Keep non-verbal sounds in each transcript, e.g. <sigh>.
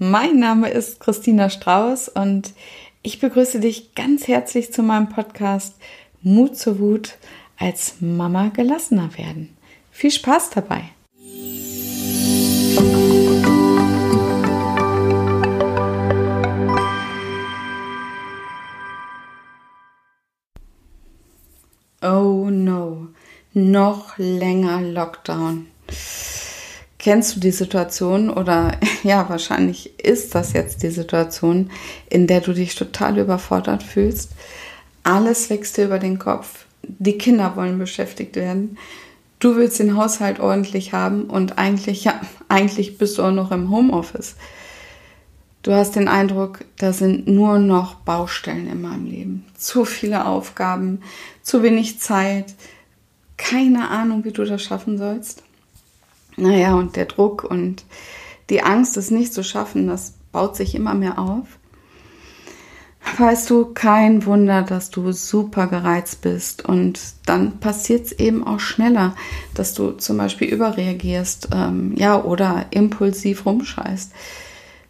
mein Name ist Christina Strauß und ich begrüße dich ganz herzlich zu meinem Podcast Mut zur Wut als Mama gelassener werden. Viel Spaß dabei! Oh no, noch länger Lockdown. Kennst du die Situation oder <laughs> ja, wahrscheinlich ist das jetzt die Situation, in der du dich total überfordert fühlst? Alles wächst dir über den Kopf. Die Kinder wollen beschäftigt werden. Du willst den Haushalt ordentlich haben und eigentlich, <laughs> ja, eigentlich bist du auch noch im Homeoffice. Du hast den Eindruck, da sind nur noch Baustellen in meinem Leben. Zu viele Aufgaben, zu wenig Zeit, keine Ahnung, wie du das schaffen sollst. Naja, und der Druck und die Angst, es nicht zu schaffen, das baut sich immer mehr auf. Weißt du, kein Wunder, dass du super gereizt bist und dann passiert es eben auch schneller, dass du zum Beispiel überreagierst, ähm, ja, oder impulsiv rumschreist.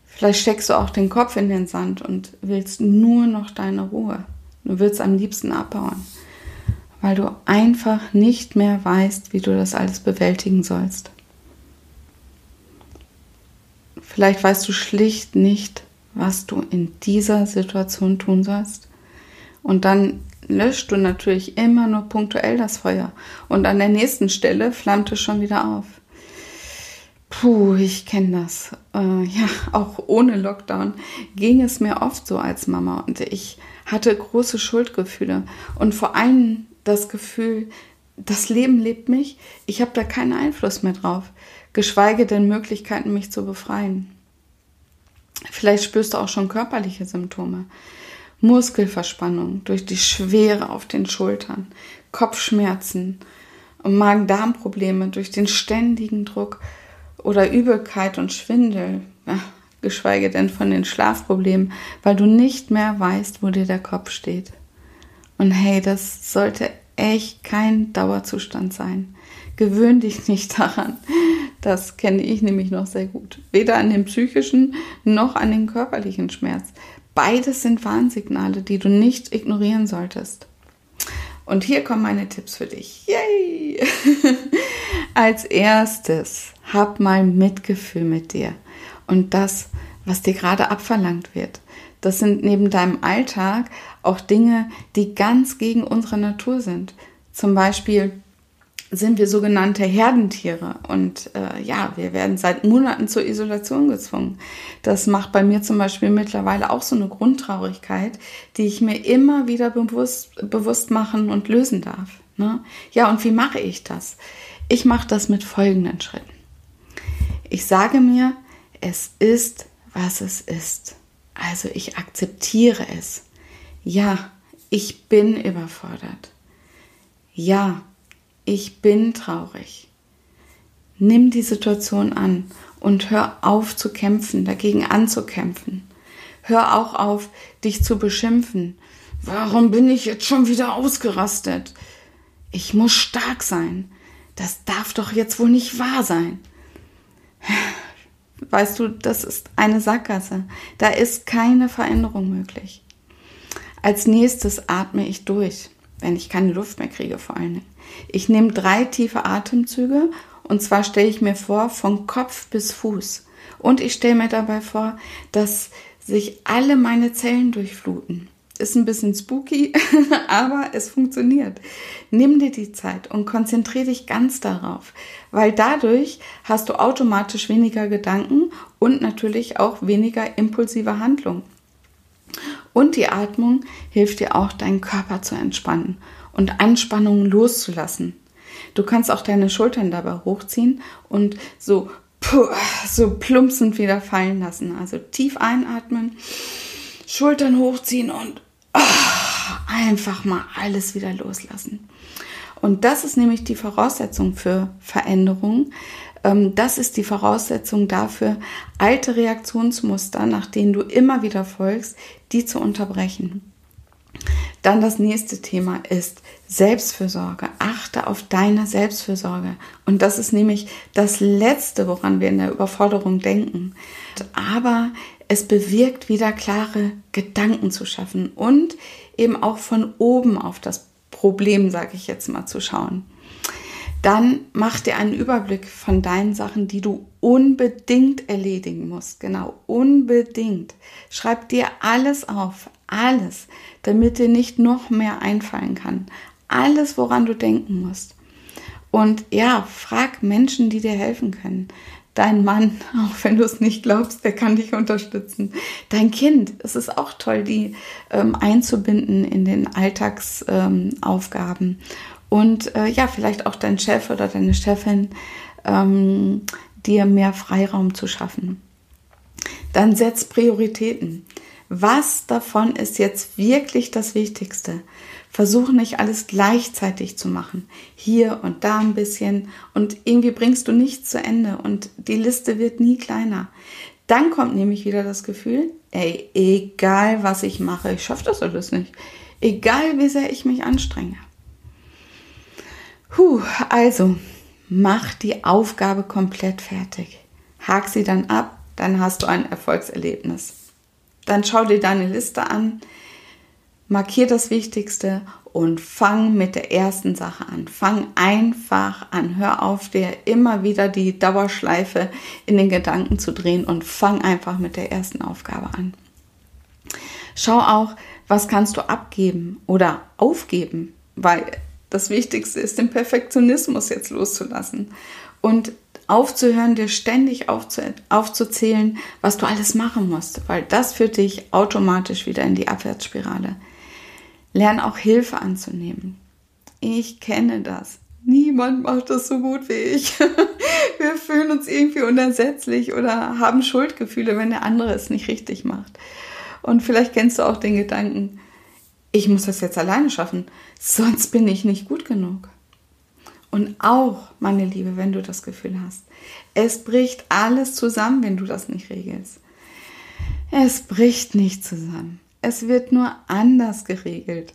Vielleicht steckst du auch den Kopf in den Sand und willst nur noch deine Ruhe. Du willst am liebsten abbauen, weil du einfach nicht mehr weißt, wie du das alles bewältigen sollst. Vielleicht weißt du schlicht nicht, was du in dieser Situation tun sollst. Und dann löscht du natürlich immer nur punktuell das Feuer. Und an der nächsten Stelle flammt es schon wieder auf. Puh, ich kenne das. Äh, ja, auch ohne Lockdown ging es mir oft so als Mama. Und ich hatte große Schuldgefühle. Und vor allem das Gefühl, das Leben lebt mich. Ich habe da keinen Einfluss mehr drauf geschweige denn Möglichkeiten, mich zu befreien. Vielleicht spürst du auch schon körperliche Symptome. Muskelverspannung durch die Schwere auf den Schultern, Kopfschmerzen und Magen-Darm-Probleme durch den ständigen Druck oder Übelkeit und Schwindel, geschweige denn von den Schlafproblemen, weil du nicht mehr weißt, wo dir der Kopf steht. Und hey, das sollte echt kein Dauerzustand sein. Gewöhn dich nicht daran. Das kenne ich nämlich noch sehr gut. Weder an den psychischen noch an den körperlichen Schmerz. Beides sind Warnsignale, die du nicht ignorieren solltest. Und hier kommen meine Tipps für dich. Yay! <laughs> Als erstes, hab mal Mitgefühl mit dir und das, was dir gerade abverlangt wird. Das sind neben deinem Alltag auch Dinge, die ganz gegen unsere Natur sind. Zum Beispiel sind wir sogenannte Herdentiere und äh, ja, wir werden seit Monaten zur Isolation gezwungen. Das macht bei mir zum Beispiel mittlerweile auch so eine Grundtraurigkeit, die ich mir immer wieder bewusst, bewusst machen und lösen darf. Ne? Ja, und wie mache ich das? Ich mache das mit folgenden Schritten. Ich sage mir, es ist, was es ist. Also ich akzeptiere es. Ja, ich bin überfordert. Ja, ich bin traurig. Nimm die Situation an und hör auf zu kämpfen, dagegen anzukämpfen. Hör auch auf, dich zu beschimpfen. Warum bin ich jetzt schon wieder ausgerastet? Ich muss stark sein. Das darf doch jetzt wohl nicht wahr sein. Weißt du, das ist eine Sackgasse. Da ist keine Veränderung möglich. Als nächstes atme ich durch wenn ich keine Luft mehr kriege vor allen Dingen. Ich nehme drei tiefe Atemzüge und zwar stelle ich mir vor, von Kopf bis Fuß. Und ich stelle mir dabei vor, dass sich alle meine Zellen durchfluten. Ist ein bisschen spooky, <laughs> aber es funktioniert. Nimm dir die Zeit und konzentriere dich ganz darauf, weil dadurch hast du automatisch weniger Gedanken und natürlich auch weniger impulsive Handlungen. Und die Atmung hilft dir auch, deinen Körper zu entspannen und Anspannungen loszulassen. Du kannst auch deine Schultern dabei hochziehen und so, so plumpsend wieder fallen lassen. Also tief einatmen, Schultern hochziehen und oh, einfach mal alles wieder loslassen. Und das ist nämlich die Voraussetzung für Veränderung, ähm, das ist die Voraussetzung dafür, alte Reaktionsmuster, nach denen du immer wieder folgst, die zu unterbrechen. Dann das nächste Thema ist Selbstfürsorge. Achte auf deine Selbstfürsorge. Und das ist nämlich das Letzte, woran wir in der Überforderung denken. Aber es bewirkt wieder klare Gedanken zu schaffen und eben auch von oben auf das Problem, sage ich jetzt mal, zu schauen. Dann mach dir einen Überblick von deinen Sachen, die du unbedingt erledigen musst. Genau, unbedingt. Schreib dir alles auf, alles, damit dir nicht noch mehr einfallen kann. Alles, woran du denken musst. Und ja, frag Menschen, die dir helfen können dein Mann, <laughs> auch wenn du es nicht glaubst, der kann dich unterstützen. Dein Kind, es ist auch toll, die ähm, einzubinden in den Alltagsaufgaben. Ähm, und äh, ja, vielleicht auch dein Chef oder deine Chefin, ähm, dir mehr Freiraum zu schaffen. Dann setz Prioritäten. Was davon ist jetzt wirklich das Wichtigste? Versuch nicht alles gleichzeitig zu machen. Hier und da ein bisschen und irgendwie bringst du nichts zu Ende und die Liste wird nie kleiner. Dann kommt nämlich wieder das Gefühl, ey, egal was ich mache, ich schaffe das alles nicht. Egal wie sehr ich mich anstrenge. Puh, also mach die Aufgabe komplett fertig. Hak sie dann ab, dann hast du ein Erfolgserlebnis. Dann schau dir deine Liste an, markier das Wichtigste und fang mit der ersten Sache an. Fang einfach an. Hör auf, dir immer wieder die Dauerschleife in den Gedanken zu drehen und fang einfach mit der ersten Aufgabe an. Schau auch, was kannst du abgeben oder aufgeben, weil das Wichtigste ist, den Perfektionismus jetzt loszulassen und aufzuhören, dir ständig aufzu aufzuzählen, was du alles machen musst, weil das führt dich automatisch wieder in die Abwärtsspirale. Lern auch Hilfe anzunehmen. Ich kenne das. Niemand macht das so gut wie ich. <laughs> Wir fühlen uns irgendwie unersetzlich oder haben Schuldgefühle, wenn der andere es nicht richtig macht. Und vielleicht kennst du auch den Gedanken, ich muss das jetzt alleine schaffen, sonst bin ich nicht gut genug. Und auch, meine Liebe, wenn du das Gefühl hast, es bricht alles zusammen, wenn du das nicht regelst. Es bricht nicht zusammen. Es wird nur anders geregelt.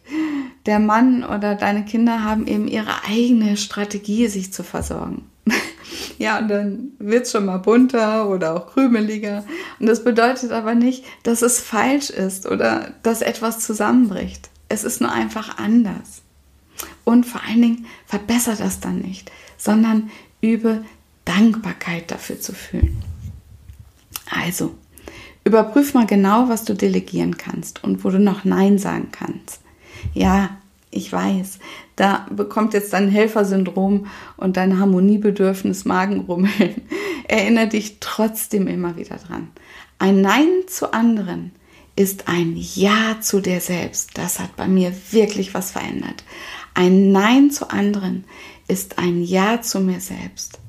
Der Mann oder deine Kinder haben eben ihre eigene Strategie, sich zu versorgen. Ja, und dann wird es schon mal bunter oder auch krümeliger. Und das bedeutet aber nicht, dass es falsch ist oder dass etwas zusammenbricht. Es ist nur einfach anders. Und vor allen Dingen verbessert das dann nicht, sondern übe Dankbarkeit dafür zu fühlen. Also, Überprüf mal genau, was du delegieren kannst und wo du noch Nein sagen kannst. Ja, ich weiß, da bekommt jetzt dein Helfersyndrom und dein Harmoniebedürfnis Magenrummeln. <laughs> Erinnere dich trotzdem immer wieder dran. Ein Nein zu anderen ist ein Ja zu dir selbst. Das hat bei mir wirklich was verändert. Ein Nein zu anderen ist ein Ja zu mir selbst.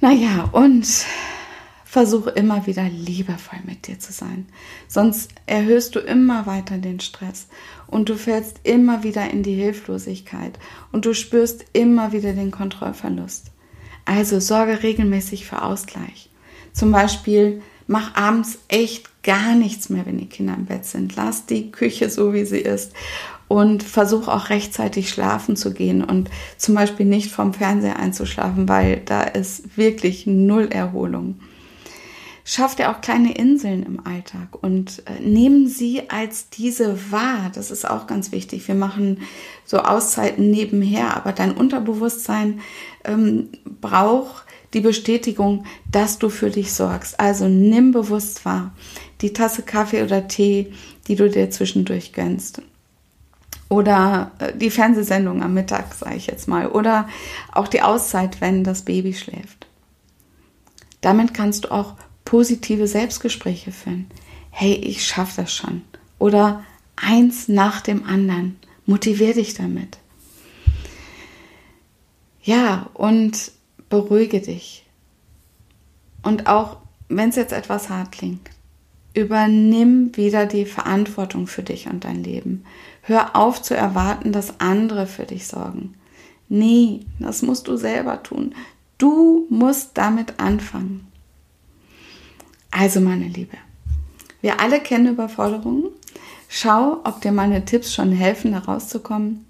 Naja, und Versuche immer wieder liebevoll mit dir zu sein. Sonst erhöhst du immer weiter den Stress und du fällst immer wieder in die Hilflosigkeit und du spürst immer wieder den Kontrollverlust. Also sorge regelmäßig für Ausgleich. Zum Beispiel mach abends echt gar nichts mehr, wenn die Kinder im Bett sind. Lass die Küche so, wie sie ist und versuch auch rechtzeitig schlafen zu gehen und zum Beispiel nicht vom Fernseher einzuschlafen, weil da ist wirklich null Erholung schafft er auch kleine Inseln im Alltag und äh, nehmen sie als diese wahr. Das ist auch ganz wichtig. Wir machen so Auszeiten nebenher, aber dein Unterbewusstsein ähm, braucht die Bestätigung, dass du für dich sorgst. Also nimm bewusst wahr die Tasse Kaffee oder Tee, die du dir zwischendurch gönnst. Oder äh, die Fernsehsendung am Mittag, sage ich jetzt mal. Oder auch die Auszeit, wenn das Baby schläft. Damit kannst du auch positive Selbstgespräche führen. Hey, ich schaffe das schon. Oder eins nach dem anderen. Motivier dich damit. Ja, und beruhige dich. Und auch wenn es jetzt etwas hart klingt, übernimm wieder die Verantwortung für dich und dein Leben. Hör auf zu erwarten, dass andere für dich sorgen. Nee, das musst du selber tun. Du musst damit anfangen. Also meine Liebe, wir alle kennen Überforderungen. Schau, ob dir meine Tipps schon helfen, da rauszukommen.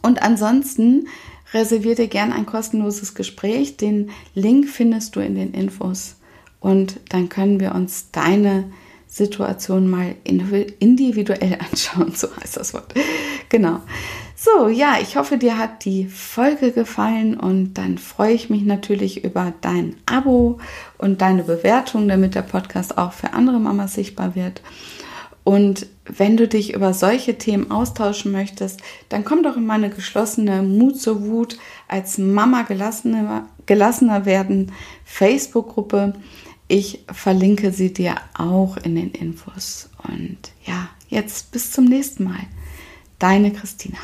Und ansonsten reservier dir gern ein kostenloses Gespräch. Den Link findest du in den Infos. Und dann können wir uns deine Situation mal individuell <laughs> anschauen. So heißt das Wort. Genau. So, ja, ich hoffe, dir hat die Folge gefallen und dann freue ich mich natürlich über dein Abo und deine Bewertung, damit der Podcast auch für andere Mamas sichtbar wird. Und wenn du dich über solche Themen austauschen möchtest, dann komm doch in meine geschlossene Mut zur Wut als Mama gelassener, gelassener werden Facebook-Gruppe. Ich verlinke sie dir auch in den Infos. Und ja, jetzt bis zum nächsten Mal. Deine Christina.